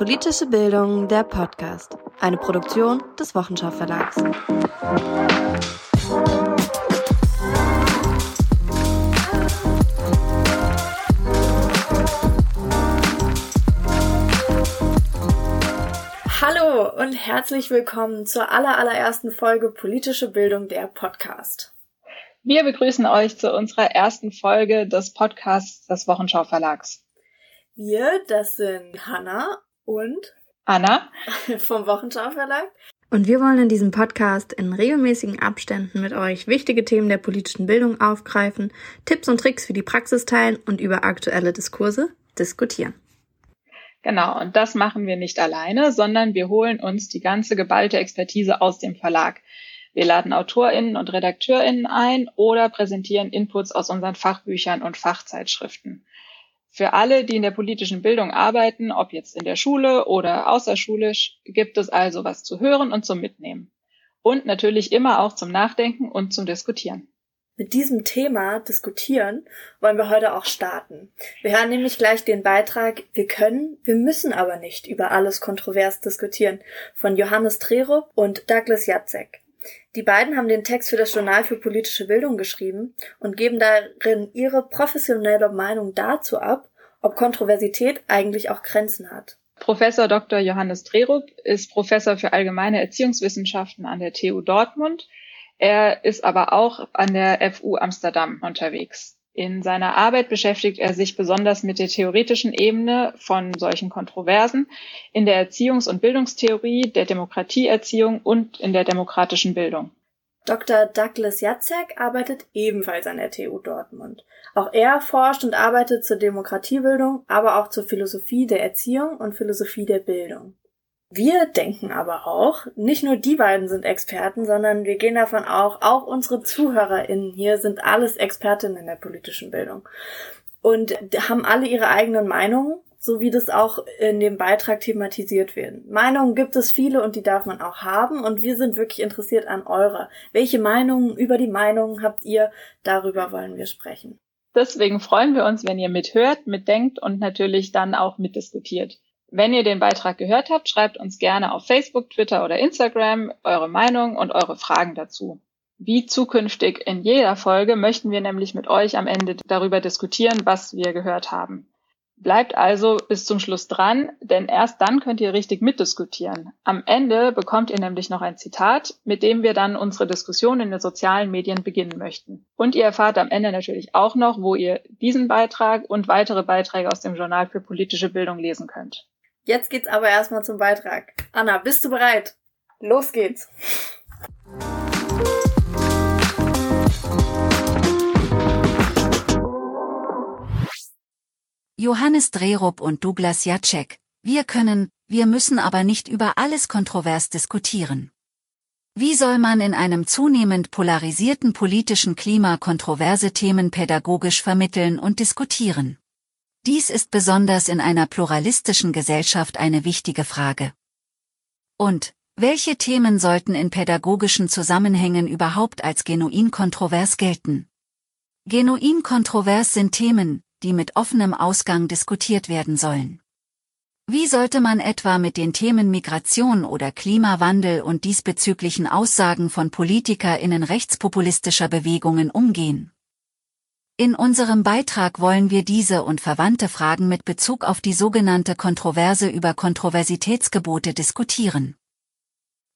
Politische Bildung, der Podcast. Eine Produktion des Wochenschau Verlags. Hallo und herzlich willkommen zur allerallerersten Folge Politische Bildung, der Podcast. Wir begrüßen euch zu unserer ersten Folge des Podcasts des Wochenschau Verlags. Wir, das sind Hanna und Anna vom Wochenschau Verlag. Und wir wollen in diesem Podcast in regelmäßigen Abständen mit euch wichtige Themen der politischen Bildung aufgreifen, Tipps und Tricks für die Praxis teilen und über aktuelle Diskurse diskutieren. Genau, und das machen wir nicht alleine, sondern wir holen uns die ganze geballte Expertise aus dem Verlag. Wir laden AutorInnen und RedakteurInnen ein oder präsentieren Inputs aus unseren Fachbüchern und Fachzeitschriften. Für alle, die in der politischen Bildung arbeiten, ob jetzt in der Schule oder außerschulisch, gibt es also was zu hören und zum Mitnehmen. Und natürlich immer auch zum Nachdenken und zum Diskutieren. Mit diesem Thema diskutieren wollen wir heute auch starten. Wir hören nämlich gleich den Beitrag Wir können, wir müssen aber nicht über alles kontrovers diskutieren von Johannes Trerup und Douglas Jacek. Die beiden haben den Text für das Journal für politische Bildung geschrieben und geben darin ihre professionelle Meinung dazu ab, ob Kontroversität eigentlich auch Grenzen hat. Professor Dr. Johannes Drerup ist Professor für allgemeine Erziehungswissenschaften an der TU Dortmund. Er ist aber auch an der FU Amsterdam unterwegs. In seiner Arbeit beschäftigt er sich besonders mit der theoretischen Ebene von solchen Kontroversen, in der Erziehungs- und Bildungstheorie, der Demokratieerziehung und in der demokratischen Bildung. Dr. Douglas Jacek arbeitet ebenfalls an der TU Dortmund. Auch er forscht und arbeitet zur Demokratiebildung, aber auch zur Philosophie der Erziehung und Philosophie der Bildung. Wir denken aber auch, nicht nur die beiden sind Experten, sondern wir gehen davon auch, auch unsere ZuhörerInnen hier sind alles Expertinnen in der politischen Bildung und haben alle ihre eigenen Meinungen, so wie das auch in dem Beitrag thematisiert wird. Meinungen gibt es viele und die darf man auch haben und wir sind wirklich interessiert an eurer. Welche Meinungen über die Meinungen habt ihr? Darüber wollen wir sprechen. Deswegen freuen wir uns, wenn ihr mithört, mitdenkt und natürlich dann auch mitdiskutiert. Wenn ihr den Beitrag gehört habt, schreibt uns gerne auf Facebook, Twitter oder Instagram eure Meinung und eure Fragen dazu. Wie zukünftig in jeder Folge möchten wir nämlich mit euch am Ende darüber diskutieren, was wir gehört haben. Bleibt also bis zum Schluss dran, denn erst dann könnt ihr richtig mitdiskutieren. Am Ende bekommt ihr nämlich noch ein Zitat, mit dem wir dann unsere Diskussion in den sozialen Medien beginnen möchten. Und ihr erfahrt am Ende natürlich auch noch, wo ihr diesen Beitrag und weitere Beiträge aus dem Journal für politische Bildung lesen könnt. Jetzt geht's aber erstmal zum Beitrag. Anna, bist du bereit? Los geht's. Johannes Drerup und Douglas Jacek. Wir können, wir müssen aber nicht über alles kontrovers diskutieren. Wie soll man in einem zunehmend polarisierten politischen Klima kontroverse Themen pädagogisch vermitteln und diskutieren? Dies ist besonders in einer pluralistischen Gesellschaft eine wichtige Frage. Und, welche Themen sollten in pädagogischen Zusammenhängen überhaupt als genuin kontrovers gelten? Genuin kontrovers sind Themen, die mit offenem Ausgang diskutiert werden sollen. Wie sollte man etwa mit den Themen Migration oder Klimawandel und diesbezüglichen Aussagen von PolitikerInnen rechtspopulistischer Bewegungen umgehen? In unserem Beitrag wollen wir diese und verwandte Fragen mit Bezug auf die sogenannte Kontroverse über Kontroversitätsgebote diskutieren.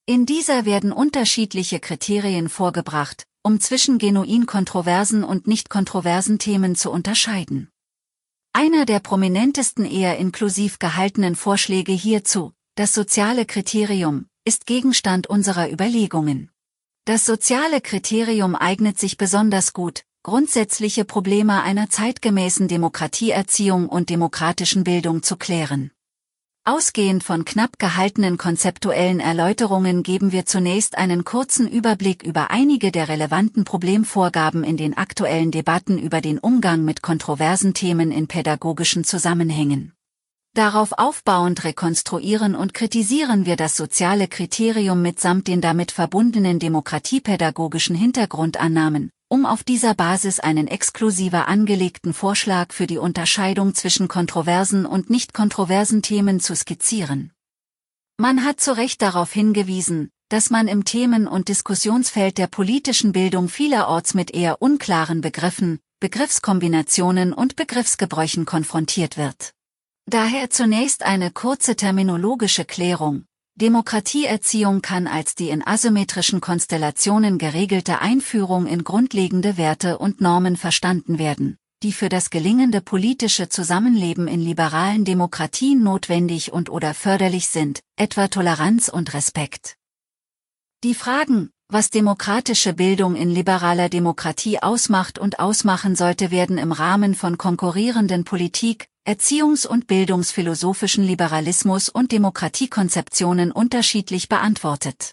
In dieser werden unterschiedliche Kriterien vorgebracht, um zwischen genuin kontroversen und nicht kontroversen Themen zu unterscheiden. Einer der prominentesten eher inklusiv gehaltenen Vorschläge hierzu, das soziale Kriterium, ist Gegenstand unserer Überlegungen. Das soziale Kriterium eignet sich besonders gut, grundsätzliche Probleme einer zeitgemäßen Demokratieerziehung und demokratischen Bildung zu klären. Ausgehend von knapp gehaltenen konzeptuellen Erläuterungen geben wir zunächst einen kurzen Überblick über einige der relevanten Problemvorgaben in den aktuellen Debatten über den Umgang mit kontroversen Themen in pädagogischen Zusammenhängen. Darauf aufbauend rekonstruieren und kritisieren wir das soziale Kriterium mitsamt den damit verbundenen demokratiepädagogischen Hintergrundannahmen, um auf dieser Basis einen exklusiver angelegten Vorschlag für die Unterscheidung zwischen kontroversen und nicht kontroversen Themen zu skizzieren. Man hat zu Recht darauf hingewiesen, dass man im Themen- und Diskussionsfeld der politischen Bildung vielerorts mit eher unklaren Begriffen, Begriffskombinationen und Begriffsgebräuchen konfrontiert wird. Daher zunächst eine kurze terminologische Klärung. Demokratieerziehung kann als die in asymmetrischen Konstellationen geregelte Einführung in grundlegende Werte und Normen verstanden werden, die für das gelingende politische Zusammenleben in liberalen Demokratien notwendig und oder förderlich sind, etwa Toleranz und Respekt. Die Fragen, was demokratische Bildung in liberaler Demokratie ausmacht und ausmachen sollte, werden im Rahmen von konkurrierenden Politik, Erziehungs- und bildungsphilosophischen Liberalismus und Demokratiekonzeptionen unterschiedlich beantwortet.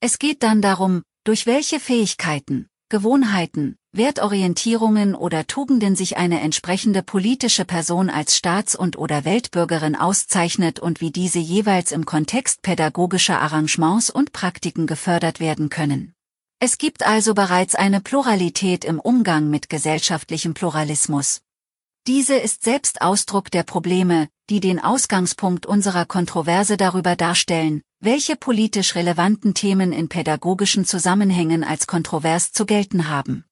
Es geht dann darum, durch welche Fähigkeiten, Gewohnheiten, Wertorientierungen oder Tugenden sich eine entsprechende politische Person als Staats- und oder Weltbürgerin auszeichnet und wie diese jeweils im Kontext pädagogischer Arrangements und Praktiken gefördert werden können. Es gibt also bereits eine Pluralität im Umgang mit gesellschaftlichem Pluralismus. Diese ist selbst Ausdruck der Probleme, die den Ausgangspunkt unserer Kontroverse darüber darstellen, welche politisch relevanten Themen in pädagogischen Zusammenhängen als kontrovers zu gelten haben.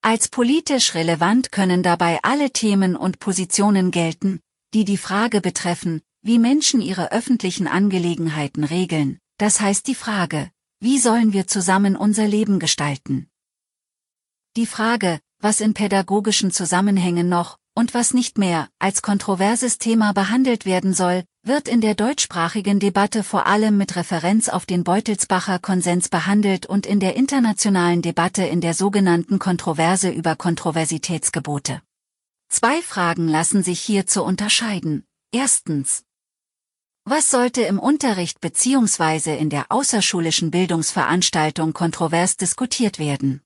Als politisch relevant können dabei alle Themen und Positionen gelten, die die Frage betreffen, wie Menschen ihre öffentlichen Angelegenheiten regeln, das heißt die Frage, wie sollen wir zusammen unser Leben gestalten? Die Frage, was in pädagogischen Zusammenhängen noch, und was nicht mehr als kontroverses Thema behandelt werden soll, wird in der deutschsprachigen Debatte vor allem mit Referenz auf den Beutelsbacher Konsens behandelt und in der internationalen Debatte in der sogenannten Kontroverse über Kontroversitätsgebote. Zwei Fragen lassen sich hierzu unterscheiden. Erstens. Was sollte im Unterricht bzw. in der außerschulischen Bildungsveranstaltung kontrovers diskutiert werden?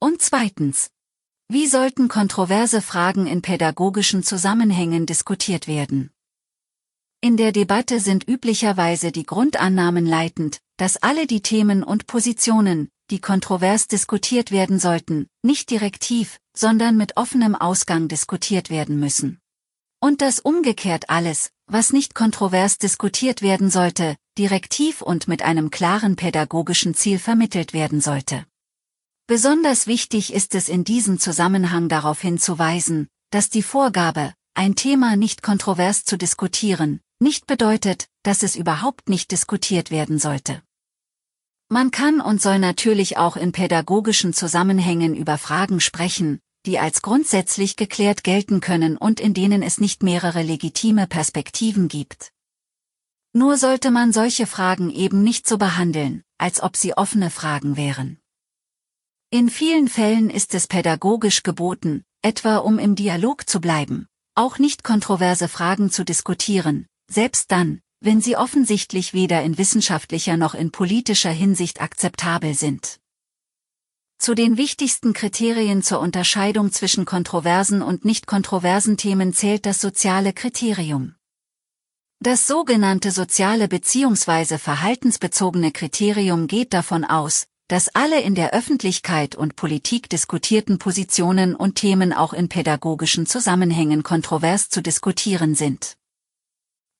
Und zweitens, wie sollten kontroverse Fragen in pädagogischen Zusammenhängen diskutiert werden? In der Debatte sind üblicherweise die Grundannahmen leitend, dass alle die Themen und Positionen, die kontrovers diskutiert werden sollten, nicht direktiv, sondern mit offenem Ausgang diskutiert werden müssen. Und dass umgekehrt alles, was nicht kontrovers diskutiert werden sollte, direktiv und mit einem klaren pädagogischen Ziel vermittelt werden sollte. Besonders wichtig ist es in diesem Zusammenhang darauf hinzuweisen, dass die Vorgabe, ein Thema nicht kontrovers zu diskutieren, nicht bedeutet, dass es überhaupt nicht diskutiert werden sollte. Man kann und soll natürlich auch in pädagogischen Zusammenhängen über Fragen sprechen, die als grundsätzlich geklärt gelten können und in denen es nicht mehrere legitime Perspektiven gibt. Nur sollte man solche Fragen eben nicht so behandeln, als ob sie offene Fragen wären. In vielen Fällen ist es pädagogisch geboten, etwa um im Dialog zu bleiben, auch nicht kontroverse Fragen zu diskutieren, selbst dann, wenn sie offensichtlich weder in wissenschaftlicher noch in politischer Hinsicht akzeptabel sind. Zu den wichtigsten Kriterien zur Unterscheidung zwischen kontroversen und nicht kontroversen Themen zählt das soziale Kriterium. Das sogenannte soziale bzw. verhaltensbezogene Kriterium geht davon aus, dass alle in der Öffentlichkeit und Politik diskutierten Positionen und Themen auch in pädagogischen Zusammenhängen kontrovers zu diskutieren sind.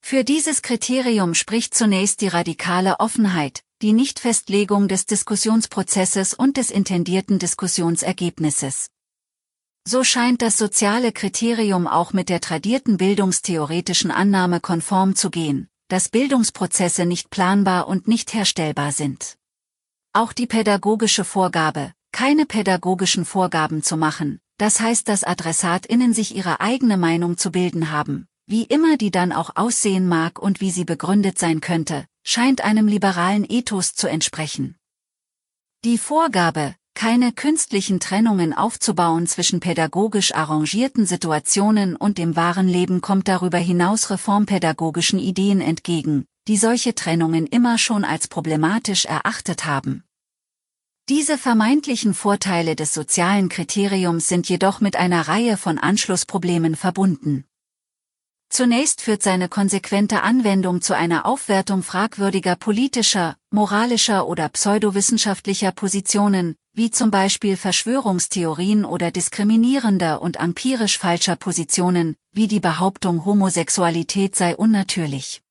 Für dieses Kriterium spricht zunächst die radikale Offenheit, die Nichtfestlegung des Diskussionsprozesses und des intendierten Diskussionsergebnisses. So scheint das soziale Kriterium auch mit der tradierten bildungstheoretischen Annahme konform zu gehen, dass Bildungsprozesse nicht planbar und nicht herstellbar sind. Auch die pädagogische Vorgabe, keine pädagogischen Vorgaben zu machen, das heißt, dass AdressatInnen sich ihre eigene Meinung zu bilden haben, wie immer die dann auch aussehen mag und wie sie begründet sein könnte, scheint einem liberalen Ethos zu entsprechen. Die Vorgabe, keine künstlichen Trennungen aufzubauen zwischen pädagogisch arrangierten Situationen und dem wahren Leben kommt darüber hinaus reformpädagogischen Ideen entgegen, die solche Trennungen immer schon als problematisch erachtet haben. Diese vermeintlichen Vorteile des sozialen Kriteriums sind jedoch mit einer Reihe von Anschlussproblemen verbunden. Zunächst führt seine konsequente Anwendung zu einer Aufwertung fragwürdiger politischer, moralischer oder pseudowissenschaftlicher Positionen, wie zum Beispiel Verschwörungstheorien oder diskriminierender und empirisch falscher Positionen, wie die Behauptung Homosexualität sei unnatürlich.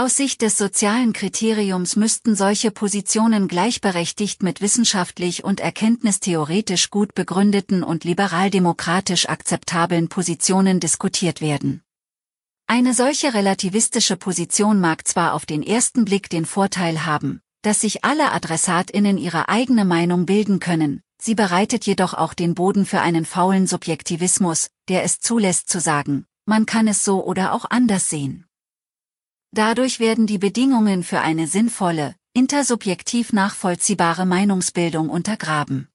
Aus Sicht des sozialen Kriteriums müssten solche Positionen gleichberechtigt mit wissenschaftlich und erkenntnistheoretisch gut begründeten und liberaldemokratisch akzeptablen Positionen diskutiert werden. Eine solche relativistische Position mag zwar auf den ersten Blick den Vorteil haben, dass sich alle Adressatinnen ihre eigene Meinung bilden können, sie bereitet jedoch auch den Boden für einen faulen Subjektivismus, der es zulässt zu sagen, man kann es so oder auch anders sehen. Dadurch werden die Bedingungen für eine sinnvolle, intersubjektiv nachvollziehbare Meinungsbildung untergraben.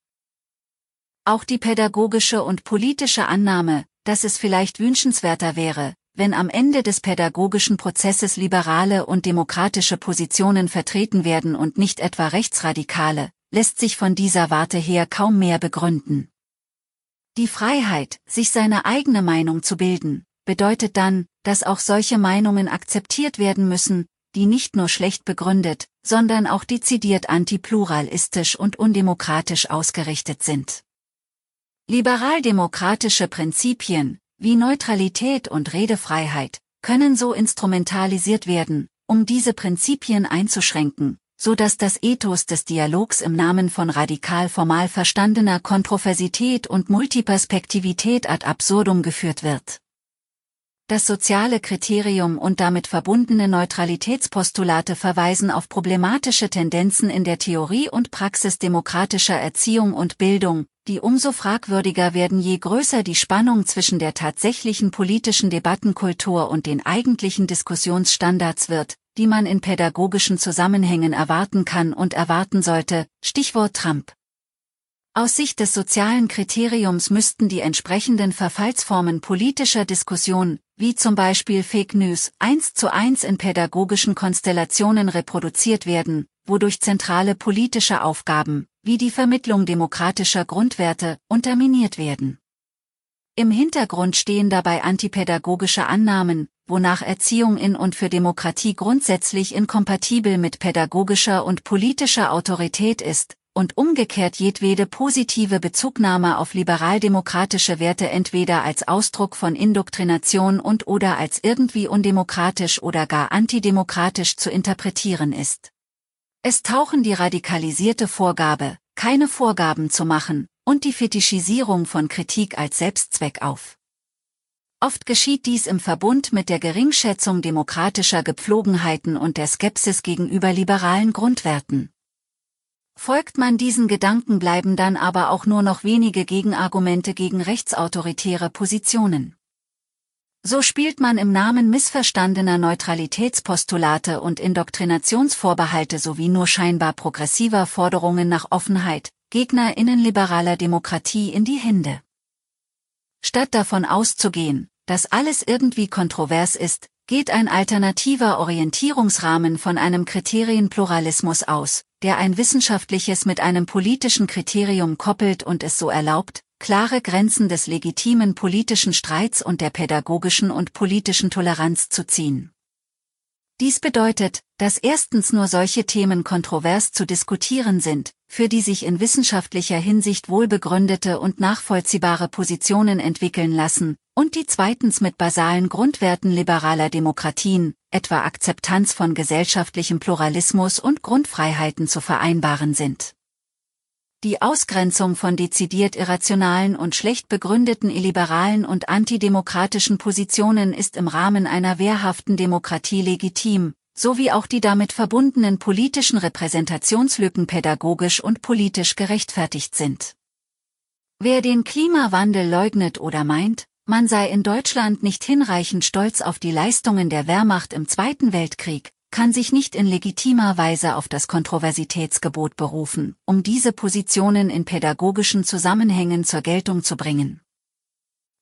Auch die pädagogische und politische Annahme, dass es vielleicht wünschenswerter wäre, wenn am Ende des pädagogischen Prozesses liberale und demokratische Positionen vertreten werden und nicht etwa rechtsradikale, lässt sich von dieser Warte her kaum mehr begründen. Die Freiheit, sich seine eigene Meinung zu bilden, bedeutet dann, dass auch solche Meinungen akzeptiert werden müssen, die nicht nur schlecht begründet, sondern auch dezidiert antipluralistisch und undemokratisch ausgerichtet sind. Liberaldemokratische Prinzipien, wie Neutralität und Redefreiheit, können so instrumentalisiert werden, um diese Prinzipien einzuschränken, so dass das Ethos des Dialogs im Namen von radikal formal verstandener Kontroversität und Multiperspektivität ad absurdum geführt wird. Das soziale Kriterium und damit verbundene Neutralitätspostulate verweisen auf problematische Tendenzen in der Theorie und Praxis demokratischer Erziehung und Bildung, die umso fragwürdiger werden, je größer die Spannung zwischen der tatsächlichen politischen Debattenkultur und den eigentlichen Diskussionsstandards wird, die man in pädagogischen Zusammenhängen erwarten kann und erwarten sollte, Stichwort Trump. Aus Sicht des sozialen Kriteriums müssten die entsprechenden Verfallsformen politischer Diskussion, wie zum Beispiel Fake News, eins zu eins in pädagogischen Konstellationen reproduziert werden, wodurch zentrale politische Aufgaben, wie die Vermittlung demokratischer Grundwerte, unterminiert werden. Im Hintergrund stehen dabei antipädagogische Annahmen, wonach Erziehung in und für Demokratie grundsätzlich inkompatibel mit pädagogischer und politischer Autorität ist, und umgekehrt jedwede positive Bezugnahme auf liberaldemokratische Werte entweder als Ausdruck von Indoktrination und oder als irgendwie undemokratisch oder gar antidemokratisch zu interpretieren ist. Es tauchen die radikalisierte Vorgabe, keine Vorgaben zu machen, und die Fetischisierung von Kritik als Selbstzweck auf. Oft geschieht dies im Verbund mit der Geringschätzung demokratischer Gepflogenheiten und der Skepsis gegenüber liberalen Grundwerten. Folgt man diesen Gedanken bleiben dann aber auch nur noch wenige Gegenargumente gegen rechtsautoritäre Positionen. So spielt man im Namen missverstandener Neutralitätspostulate und Indoktrinationsvorbehalte sowie nur scheinbar progressiver Forderungen nach Offenheit, GegnerInnen liberaler Demokratie in die Hände. Statt davon auszugehen, dass alles irgendwie kontrovers ist, geht ein alternativer Orientierungsrahmen von einem Kriterienpluralismus aus, der ein wissenschaftliches mit einem politischen Kriterium koppelt und es so erlaubt, klare Grenzen des legitimen politischen Streits und der pädagogischen und politischen Toleranz zu ziehen. Dies bedeutet, dass erstens nur solche Themen kontrovers zu diskutieren sind, für die sich in wissenschaftlicher Hinsicht wohlbegründete und nachvollziehbare Positionen entwickeln lassen, und die zweitens mit basalen Grundwerten liberaler Demokratien, etwa Akzeptanz von gesellschaftlichem Pluralismus und Grundfreiheiten zu vereinbaren sind. Die Ausgrenzung von dezidiert irrationalen und schlecht begründeten illiberalen und antidemokratischen Positionen ist im Rahmen einer wehrhaften Demokratie legitim, sowie auch die damit verbundenen politischen Repräsentationslücken pädagogisch und politisch gerechtfertigt sind. Wer den Klimawandel leugnet oder meint, man sei in Deutschland nicht hinreichend stolz auf die Leistungen der Wehrmacht im Zweiten Weltkrieg, kann sich nicht in legitimer Weise auf das Kontroversitätsgebot berufen, um diese Positionen in pädagogischen Zusammenhängen zur Geltung zu bringen.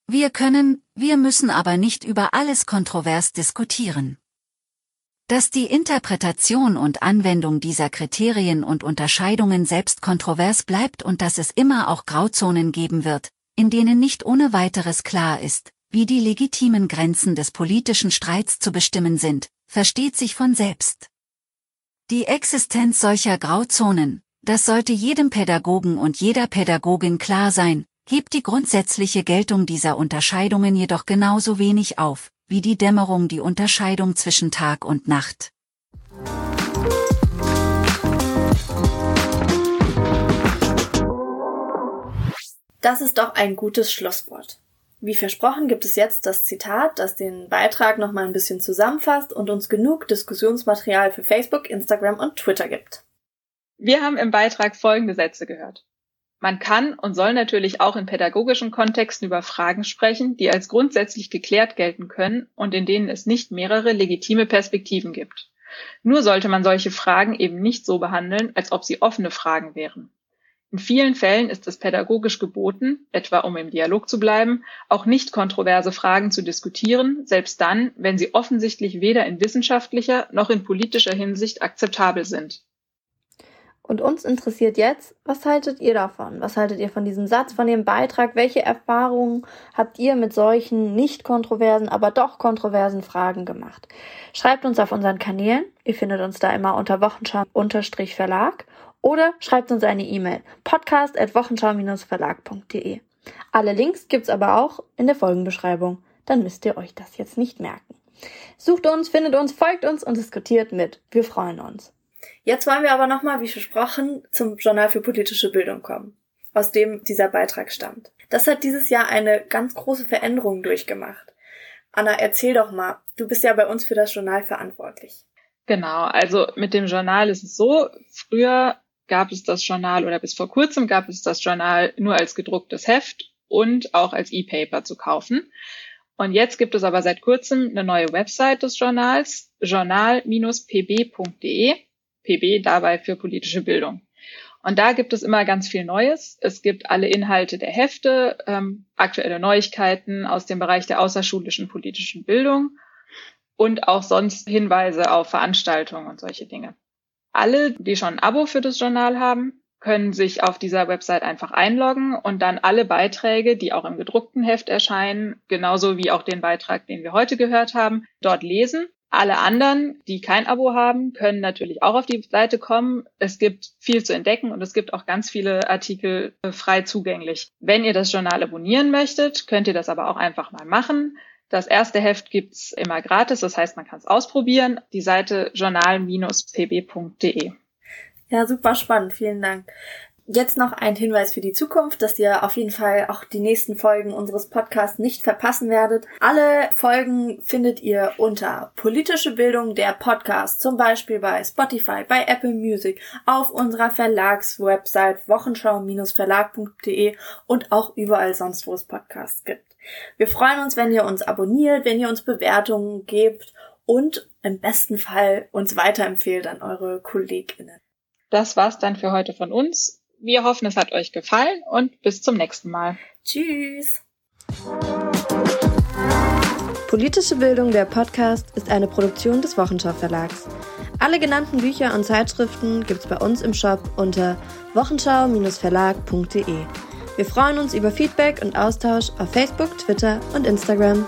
Wir können, wir müssen aber nicht über alles kontrovers diskutieren. Dass die Interpretation und Anwendung dieser Kriterien und Unterscheidungen selbst kontrovers bleibt und dass es immer auch Grauzonen geben wird, in denen nicht ohne weiteres klar ist, wie die legitimen Grenzen des politischen Streits zu bestimmen sind, versteht sich von selbst. Die Existenz solcher Grauzonen, Das sollte jedem Pädagogen und jeder Pädagogin klar sein, hebt die grundsätzliche Geltung dieser Unterscheidungen jedoch genauso wenig auf, wie die Dämmerung die Unterscheidung zwischen Tag und Nacht. Das ist doch ein gutes Schlusswort. Wie versprochen gibt es jetzt das Zitat, das den Beitrag nochmal ein bisschen zusammenfasst und uns genug Diskussionsmaterial für Facebook, Instagram und Twitter gibt. Wir haben im Beitrag folgende Sätze gehört. Man kann und soll natürlich auch in pädagogischen Kontexten über Fragen sprechen, die als grundsätzlich geklärt gelten können und in denen es nicht mehrere legitime Perspektiven gibt. Nur sollte man solche Fragen eben nicht so behandeln, als ob sie offene Fragen wären. In vielen Fällen ist es pädagogisch geboten, etwa um im Dialog zu bleiben, auch nicht kontroverse Fragen zu diskutieren, selbst dann, wenn sie offensichtlich weder in wissenschaftlicher noch in politischer Hinsicht akzeptabel sind. Und uns interessiert jetzt, was haltet ihr davon? Was haltet ihr von diesem Satz, von dem Beitrag? Welche Erfahrungen habt ihr mit solchen nicht kontroversen, aber doch kontroversen Fragen gemacht? Schreibt uns auf unseren Kanälen. Ihr findet uns da immer unter Wochenschau-Verlag oder schreibt uns eine E-Mail podcast@wochenschau-verlag.de. Alle Links gibt's aber auch in der Folgenbeschreibung. Dann müsst ihr euch das jetzt nicht merken. Sucht uns, findet uns, folgt uns und diskutiert mit. Wir freuen uns. Jetzt wollen wir aber nochmal, wie versprochen, zum Journal für politische Bildung kommen, aus dem dieser Beitrag stammt. Das hat dieses Jahr eine ganz große Veränderung durchgemacht. Anna, erzähl doch mal, du bist ja bei uns für das Journal verantwortlich. Genau, also mit dem Journal ist es so, früher gab es das Journal oder bis vor kurzem gab es das Journal nur als gedrucktes Heft und auch als E-Paper zu kaufen. Und jetzt gibt es aber seit kurzem eine neue Website des Journals, journal-pb.de. PB dabei für politische Bildung. Und da gibt es immer ganz viel Neues. Es gibt alle Inhalte der Hefte, ähm, aktuelle Neuigkeiten aus dem Bereich der außerschulischen politischen Bildung und auch sonst Hinweise auf Veranstaltungen und solche Dinge. Alle, die schon ein Abo für das Journal haben, können sich auf dieser Website einfach einloggen und dann alle Beiträge, die auch im gedruckten Heft erscheinen, genauso wie auch den Beitrag, den wir heute gehört haben, dort lesen alle anderen, die kein Abo haben, können natürlich auch auf die Seite kommen. Es gibt viel zu entdecken und es gibt auch ganz viele Artikel äh, frei zugänglich. Wenn ihr das Journal abonnieren möchtet, könnt ihr das aber auch einfach mal machen. Das erste Heft gibt's immer gratis, das heißt, man kann es ausprobieren. Die Seite journal-pb.de. Ja, super spannend. Vielen Dank. Jetzt noch ein Hinweis für die Zukunft, dass ihr auf jeden Fall auch die nächsten Folgen unseres Podcasts nicht verpassen werdet. Alle Folgen findet ihr unter politische Bildung der Podcast, zum Beispiel bei Spotify, bei Apple Music, auf unserer Verlagswebsite wochenschau-verlag.de und auch überall sonst, wo es Podcasts gibt. Wir freuen uns, wenn ihr uns abonniert, wenn ihr uns Bewertungen gebt und im besten Fall uns weiterempfehlt an eure KollegInnen. Das war's dann für heute von uns. Wir hoffen, es hat euch gefallen und bis zum nächsten Mal. Tschüss. Politische Bildung, der Podcast, ist eine Produktion des Wochenschau Verlags. Alle genannten Bücher und Zeitschriften gibt's bei uns im Shop unter wochenschau-verlag.de. Wir freuen uns über Feedback und Austausch auf Facebook, Twitter und Instagram.